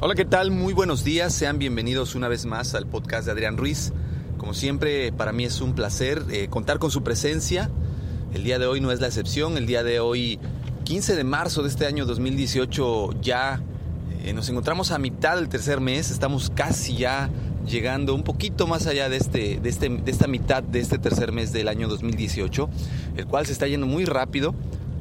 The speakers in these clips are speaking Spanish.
Hola, ¿qué tal? Muy buenos días. Sean bienvenidos una vez más al podcast de Adrián Ruiz. Como siempre, para mí es un placer eh, contar con su presencia. El día de hoy no es la excepción. El día de hoy, 15 de marzo de este año 2018, ya eh, nos encontramos a mitad del tercer mes. Estamos casi ya llegando un poquito más allá de, este, de, este, de esta mitad de este tercer mes del año 2018, el cual se está yendo muy rápido.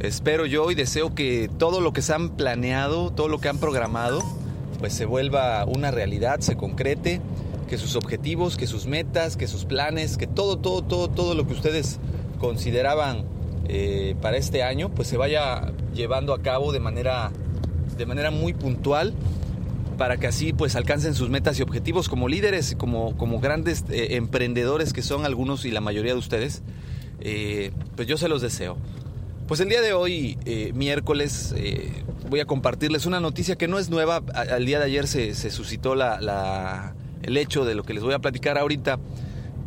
Espero yo y deseo que todo lo que se han planeado, todo lo que han programado, pues se vuelva una realidad, se concrete, que sus objetivos, que sus metas, que sus planes, que todo, todo, todo, todo lo que ustedes consideraban eh, para este año, pues se vaya llevando a cabo de manera, de manera muy puntual para que así pues alcancen sus metas y objetivos como líderes, como, como grandes eh, emprendedores que son algunos y la mayoría de ustedes, eh, pues yo se los deseo. Pues el día de hoy, eh, miércoles, eh, voy a compartirles una noticia que no es nueva. Al día de ayer se, suscitó la, el hecho de lo que les voy a platicar ahorita,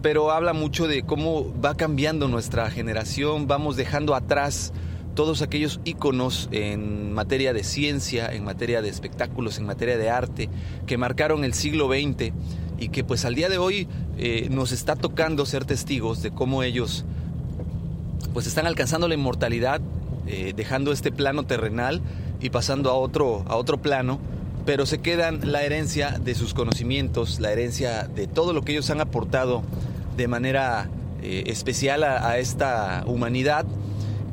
pero habla mucho de cómo va cambiando nuestra generación, vamos dejando atrás todos aquellos íconos en materia de ciencia, en materia de espectáculos, en materia de arte, que marcaron el siglo XX y que pues al día de hoy eh, nos está tocando ser testigos de cómo ellos pues están alcanzando la inmortalidad, eh, dejando este plano terrenal y pasando a otro, a otro plano, pero se quedan la herencia de sus conocimientos, la herencia de todo lo que ellos han aportado de manera eh, especial a, esta humanidad.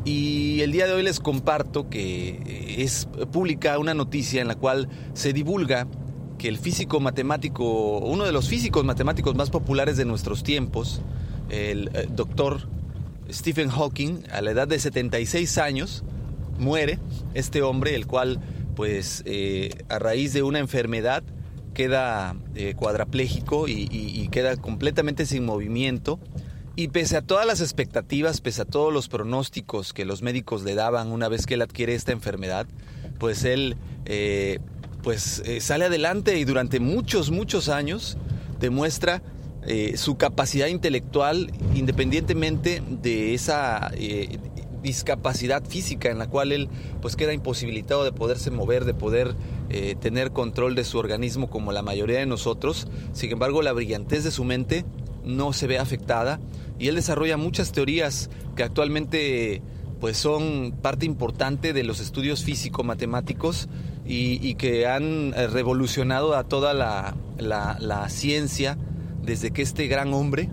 Y el día de hoy les comparto que eh, es pública una noticia en la cual se divulga que el físico matemático, uno de los físicos matemáticos más populares de nuestros tiempos, el doctor Stephen Hawking, a la edad de 76 años, muere este hombre, el cual, pues, eh, a raíz de una enfermedad, queda eh, cuadrapléjico y, queda completamente sin movimiento. Y pese a todas las expectativas, pese a todos los pronósticos que los médicos le daban una vez que él adquiere esta enfermedad, pues él eh, pues, sale adelante y durante muchos, muchos años demuestra eh, su capacidad intelectual independientemente de esa eh, discapacidad física en la cual él pues queda imposibilitado de poderse mover, de poder eh, tener control de su organismo como la mayoría de nosotros. Sin embargo, la brillantez de su mente no se ve afectada y él desarrolla muchas teorías que actualmente pues son parte importante de los estudios físico-matemáticos y, que han revolucionado a toda la, la ciencia desde que este gran hombre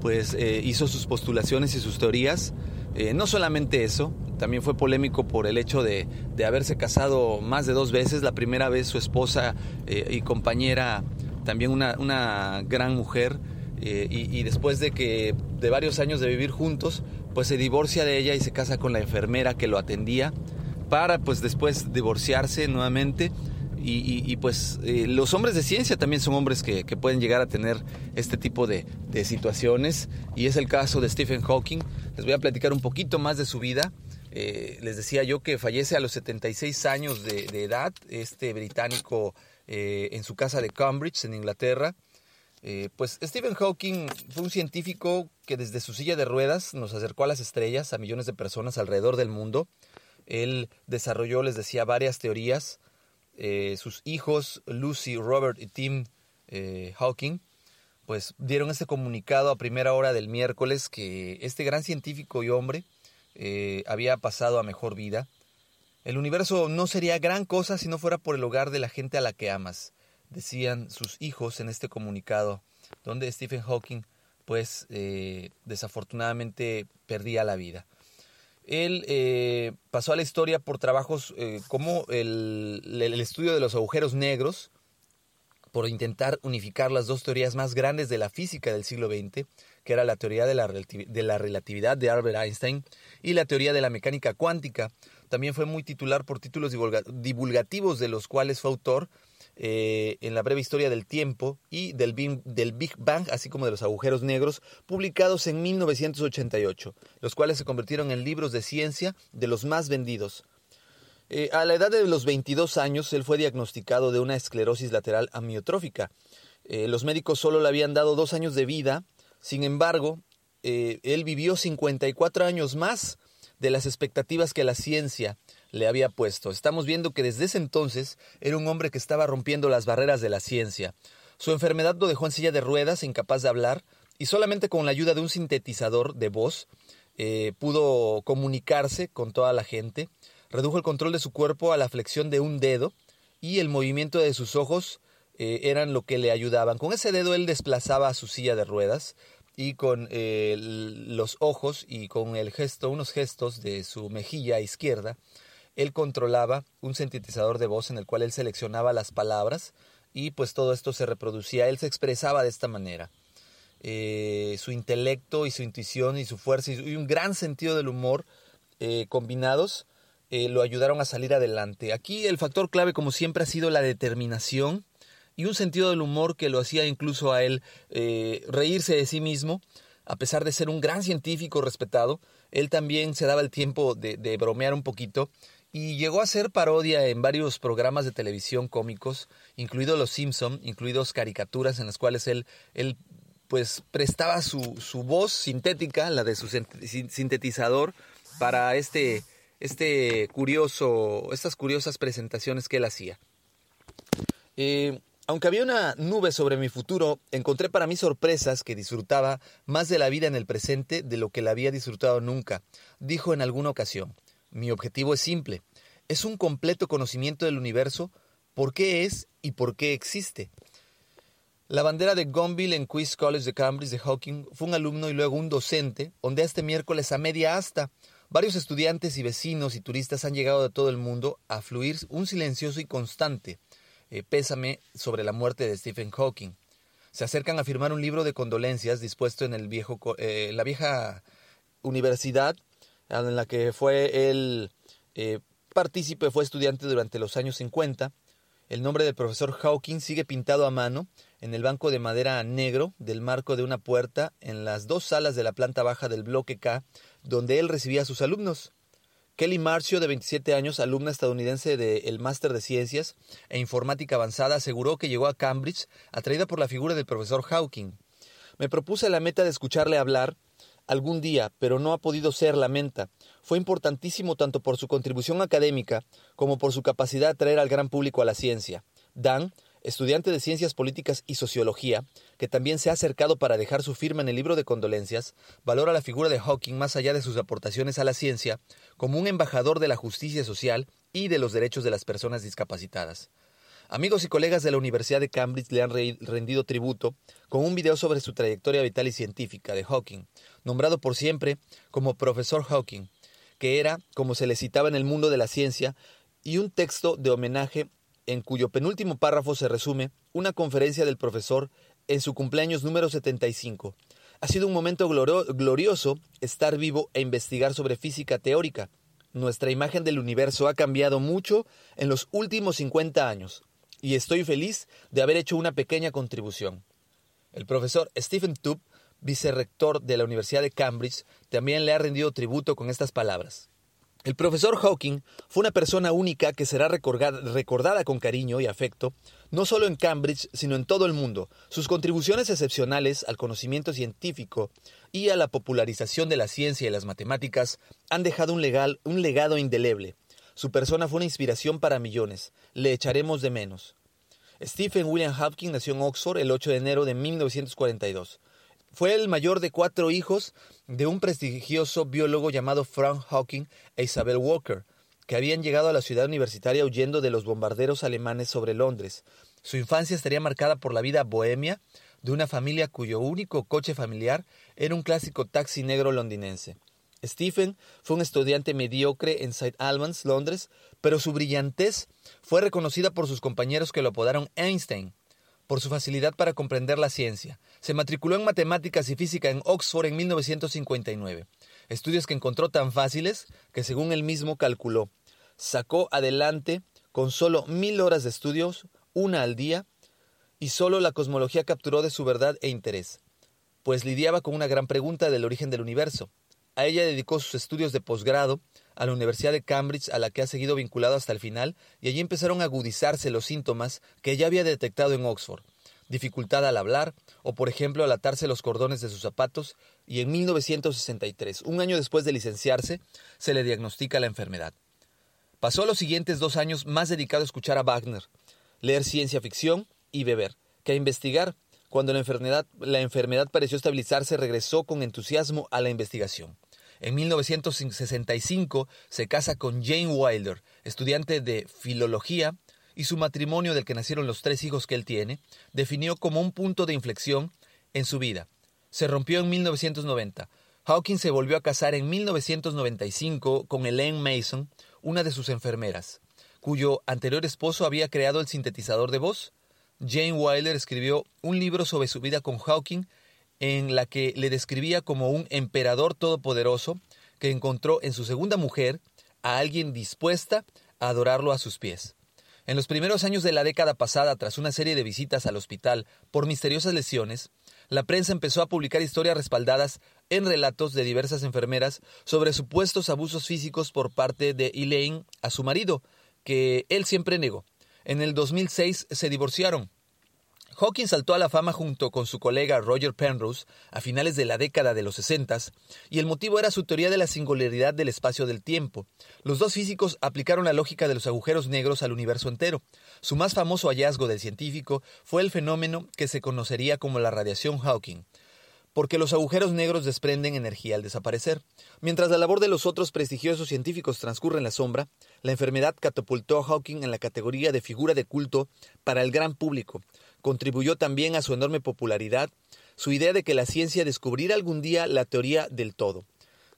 pues eh, hizo sus postulaciones y sus teorías. Eh, no solamente eso, también fue polémico por el hecho de, haberse casado más de dos veces. La primera vez su esposa eh, y compañera, también una, gran mujer, y, y, después de que de varios años de vivir juntos, pues se divorcia de ella y se casa con la enfermera que lo atendía para pues después divorciarse nuevamente y, pues eh, los hombres de ciencia también son hombres que, pueden llegar a tener este tipo de, situaciones y es el caso de Stephen Hawking. Les voy a platicar un poquito más de su vida. Eh, les decía yo que fallece a los 76 años de, edad este británico eh, en su casa de Cambridge, en Inglaterra. Pues Stephen Hawking fue un científico que desde su silla de ruedas nos acercó a las estrellas, a millones de personas alrededor del mundo. Él desarrolló, les decía, varias teorías. Eh, sus hijos, Lucy, Robert y Tim Hawking, pues dieron este comunicado a primera hora del miércoles que este gran científico y hombre había pasado a mejor vida. El universo no sería gran cosa si no fuera por el hogar de la gente a la que amas, decían sus hijos en este comunicado, donde Stephen Hawking, pues eh, desafortunadamente perdía la vida. Él eh, pasó a la historia por trabajos eh, como el, estudio de los agujeros negros, por intentar unificar las dos teorías más grandes de la física del siglo XX, que era la teoría de la, de la relatividad de Albert Einstein y la teoría de la mecánica cuántica, también fue muy titular por títulos divulgativos de los cuales fue autor eh, en la breve historia del tiempo y del Big, Bang, así como de los agujeros negros, publicados en 1988, los cuales se convirtieron en libros de ciencia de los más vendidos. Eh, a la edad de los 22 años, él fue diagnosticado de una esclerosis lateral amiotrófica. Eh, los médicos solo le habían dado dos años de vida, sin embargo, él vivió 54 años más de las expectativas que la ciencia le había puesto. Estamos viendo que desde ese entonces era un hombre que estaba rompiendo las barreras de la ciencia. Su enfermedad lo dejó en silla de ruedas, incapaz de hablar, y solamente con la ayuda de un sintetizador de voz eh, pudo comunicarse con toda la gente. Redujo el control de su cuerpo a la flexión de un dedo y el movimiento de sus ojos eh, eran lo que le ayudaban. Con ese dedo él desplazaba a su silla de ruedas, y con eh, los ojos y con el gesto, unos gestos de su mejilla izquierda, él controlaba un sintetizador de voz en el cual él seleccionaba las palabras y pues todo esto se reproducía, él se expresaba de esta manera. Eh, su intelecto y su intuición y su fuerza y, un gran sentido del humor eh, combinados lo ayudaron a salir adelante. Aquí el factor clave como siempre ha sido la determinación y un sentido del humor que lo hacía incluso a él eh, reírse de sí mismo, a pesar de ser un gran científico respetado, él también se daba el tiempo de, bromear un poquito y llegó a ser parodia en varios programas de televisión cómicos, incluidos Los Simpson, incluidos caricaturas en las cuales él, él pues prestaba su, su voz sintética, la de su sintetizador, para este, este curioso, estas curiosas presentaciones que él hacía. Eh, aunque había una nube sobre mi futuro, encontré para mí sorpresas que disfrutaba más de la vida en el presente de lo que la había disfrutado nunca, dijo en alguna ocasión. Mi objetivo es simple, es un completo conocimiento del universo, por qué es y por qué existe. La bandera de Gonville en Queen's College de Cambridge de Hawking fue un alumno y luego un docente, donde este miércoles a media asta varios estudiantes y vecinos y turistas han llegado de todo el mundo a fluir un silencioso y constante eh, pésame sobre la muerte de Stephen Hawking. Se acercan a firmar un libro de condolencias dispuesto en el viejo, eh, la vieja universidad en la que fue el eh, partícipe, fue estudiante durante los años 50. El nombre del profesor Hawking sigue pintado a mano en el banco de madera negro del marco de una puerta en las dos salas de la planta baja del bloque K, donde él recibía a sus alumnos. Kelly Marcio, de 27 años, alumna estadounidense del Máster de Ciencias e Informática Avanzada, aseguró que llegó a Cambridge atraída por la figura del profesor Hawking. Me propuse la meta de escucharle hablar algún día, pero no ha podido ser la meta. Fue importantísimo tanto por su contribución académica como por su capacidad de atraer al gran público a la ciencia. Dan estudiante de Ciencias Políticas y Sociología, que también se ha acercado para dejar su firma en el libro de condolencias, valora la figura de Hawking más allá de sus aportaciones a la ciencia como un embajador de la justicia social y de los derechos de las personas discapacitadas. Amigos y colegas de la Universidad de Cambridge le han rendido tributo con un video sobre su trayectoria vital y científica de Hawking, nombrado por siempre como Profesor Hawking, que era, como se le citaba en el mundo de la ciencia, y un texto de homenaje en cuyo penúltimo párrafo se resume una conferencia del profesor en su cumpleaños número 75. Ha sido un momento glorioso estar vivo e investigar sobre física teórica. Nuestra imagen del universo ha cambiado mucho en los últimos 50 años y estoy feliz de haber hecho una pequeña contribución. El profesor Stephen Tubb, vicerrector de la Universidad de Cambridge, también le ha rendido tributo con estas palabras. El profesor Hawking fue una persona única que será recordada con cariño y afecto, no solo en Cambridge, sino en todo el mundo. Sus contribuciones excepcionales al conocimiento científico y a la popularización de la ciencia y las matemáticas han dejado un, un legado indeleble. Su persona fue una inspiración para millones. Le echaremos de menos. Stephen William Hawking nació en Oxford el 8 de enero de 1942. Fue el mayor de cuatro hijos de un prestigioso biólogo llamado Frank Hawking e Isabel Walker, que habían llegado a la ciudad universitaria huyendo de los bombarderos alemanes sobre Londres. Su infancia estaría marcada por la vida bohemia de una familia cuyo único coche familiar era un clásico taxi negro londinense. Stephen fue un estudiante mediocre en St. Albans, Londres, pero su brillantez fue reconocida por sus compañeros que lo apodaron Einstein por su facilidad para comprender la ciencia. Se matriculó en matemáticas y física en Oxford en 1959, estudios que encontró tan fáciles que según él mismo calculó, sacó adelante con solo mil horas de estudios, una al día, y solo la cosmología capturó de su verdad e interés, pues lidiaba con una gran pregunta del origen del universo. A ella dedicó sus estudios de posgrado a la Universidad de Cambridge, a la que ha seguido vinculado hasta el final, y allí empezaron a agudizarse los síntomas que ya había detectado en Oxford. Dificultad al hablar, o por ejemplo al atarse los cordones de sus zapatos, y en 1963, un año después de licenciarse, se le diagnostica la enfermedad. Pasó los siguientes dos años más dedicado a escuchar a Wagner, leer ciencia ficción y beber, que a investigar. Cuando la enfermedad, la enfermedad pareció estabilizarse, regresó con entusiasmo a la investigación. En 1965 se casa con Jane Wilder, estudiante de filología, y su matrimonio del que nacieron los tres hijos que él tiene, definió como un punto de inflexión en su vida. Se rompió en 1990. Hawking se volvió a casar en 1995 con Elaine Mason, una de sus enfermeras, cuyo anterior esposo había creado el sintetizador de voz. Jane Wilder escribió un libro sobre su vida con Hawking en la que le describía como un emperador todopoderoso que encontró en su segunda mujer a alguien dispuesta a adorarlo a sus pies. En los primeros años de la década pasada, tras una serie de visitas al hospital por misteriosas lesiones, la prensa empezó a publicar historias respaldadas en relatos de diversas enfermeras sobre supuestos abusos físicos por parte de Elaine a su marido, que él siempre negó. En el 2006 se divorciaron, Hawking saltó a la fama junto con su colega Roger Penrose a finales de la década de los 60 y el motivo era su teoría de la singularidad del espacio del tiempo. Los dos físicos aplicaron la lógica de los agujeros negros al universo entero. Su más famoso hallazgo del científico fue el fenómeno que se conocería como la radiación Hawking porque los agujeros negros desprenden energía al desaparecer. Mientras la labor de los otros prestigiosos científicos transcurre en la sombra, la enfermedad catapultó a Hawking en la categoría de figura de culto para el gran público, contribuyó también a su enorme popularidad su idea de que la ciencia descubriera algún día la teoría del todo,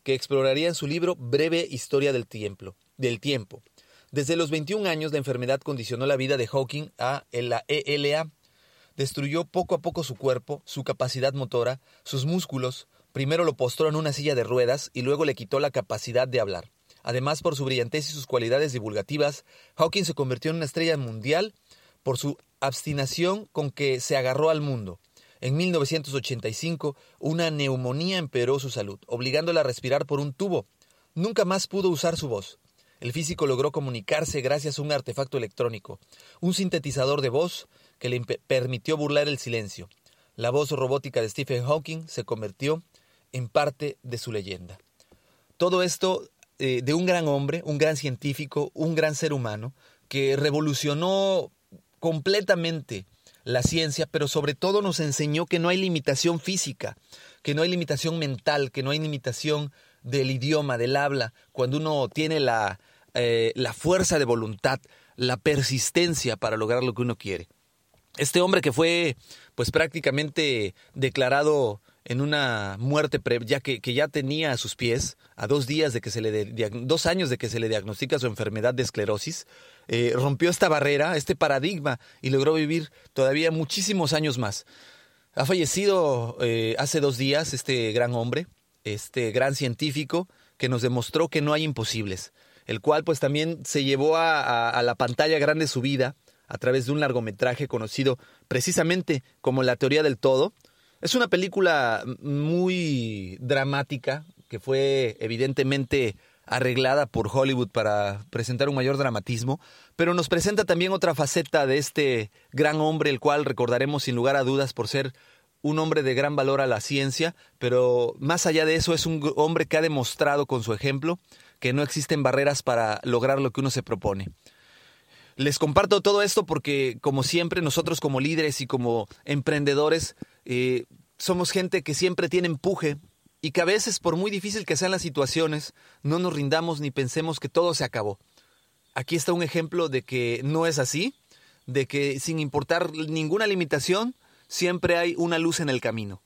que exploraría en su libro Breve Historia del Tiempo. Del tiempo. Desde los 21 años la enfermedad condicionó la vida de Hawking a la ELA. Destruyó poco a poco su cuerpo, su capacidad motora, sus músculos, primero lo postró en una silla de ruedas y luego le quitó la capacidad de hablar. Además, por su brillantez y sus cualidades divulgativas, Hawking se convirtió en una estrella mundial por su abstinación con que se agarró al mundo. En 1985, una neumonía empeoró su salud, obligándola a respirar por un tubo. Nunca más pudo usar su voz. El físico logró comunicarse gracias a un artefacto electrónico, un sintetizador de voz que le permitió burlar el silencio. La voz robótica de Stephen Hawking se convirtió en parte de su leyenda. Todo esto eh, de un gran hombre, un gran científico, un gran ser humano, que revolucionó completamente la ciencia, pero sobre todo nos enseñó que no hay limitación física, que no hay limitación mental, que no hay limitación del idioma, del habla, cuando uno tiene la, eh, la fuerza de voluntad, la persistencia para lograr lo que uno quiere. Este hombre que fue pues prácticamente declarado en una muerte ya que, ya tenía a sus pies, a dos días de que se le dos años de que se le diagnostica su enfermedad de esclerosis, eh, rompió esta barrera, este paradigma y logró vivir todavía muchísimos años más. Ha fallecido eh, hace dos días este gran hombre, este gran científico que nos demostró que no hay imposibles, el cual pues también se llevó a, a la pantalla grande su vida a través de un largometraje conocido precisamente como La teoría del todo. Es una película muy dramática que fue evidentemente arreglada por Hollywood para presentar un mayor dramatismo, pero nos presenta también otra faceta de este gran hombre, el cual recordaremos sin lugar a dudas por ser un hombre de gran valor a la ciencia, pero más allá de eso es un hombre que ha demostrado con su ejemplo que no existen barreras para lograr lo que uno se propone. Les comparto todo esto porque, como siempre, nosotros como líderes y como emprendedores eh, somos gente que siempre tiene empuje y que a veces, por muy difícil que sean las situaciones, no nos rindamos ni pensemos que todo se acabó. Aquí está un ejemplo de que no es así, de que sin importar ninguna limitación, siempre hay una luz en el camino.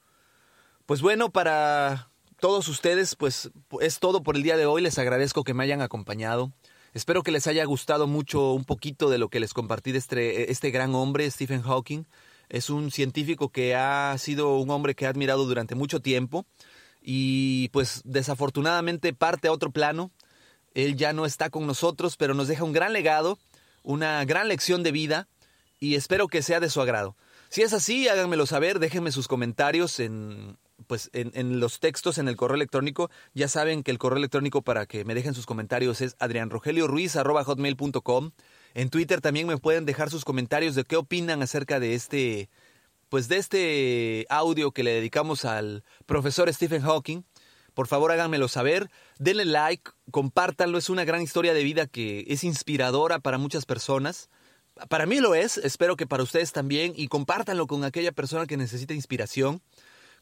Pues bueno, para todos ustedes, pues es todo por el día de hoy. Les agradezco que me hayan acompañado. Espero que les haya gustado mucho un poquito de lo que les compartí de este, este gran hombre, Stephen Hawking. Es un científico que ha sido un hombre que he admirado durante mucho tiempo y pues desafortunadamente parte a otro plano. Él ya no está con nosotros, pero nos deja un gran legado, una gran lección de vida y espero que sea de su agrado. Si es así, háganmelo saber, déjenme sus comentarios en, pues, en, los textos en el correo electrónico. Ya saben que el correo electrónico para que me dejen sus comentarios es adrianrogelioruiz.com. En Twitter también me pueden dejar sus comentarios de qué opinan acerca de este, pues de este audio que le dedicamos al profesor Stephen Hawking. Por favor, háganmelo saber, denle like, compártanlo, es una gran historia de vida que es inspiradora para muchas personas. Para mí lo es, espero que para ustedes también y compártanlo con aquella persona que necesita inspiración.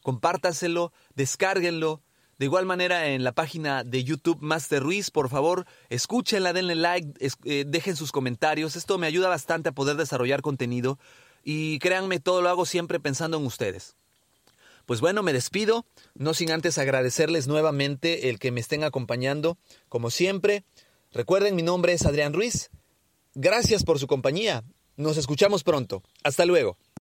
Compártaselo, descárguenlo. De igual manera en la página de YouTube Master Ruiz, por favor, escúchenla, denle like, eh, dejen sus comentarios. Esto me ayuda bastante a poder desarrollar contenido y créanme, todo lo hago siempre pensando en ustedes. Pues bueno, me despido, no sin antes agradecerles nuevamente el que me estén acompañando, como siempre. Recuerden, mi nombre es Adrián Ruiz Gracias por su compañía. Nos escuchamos pronto. Hasta luego.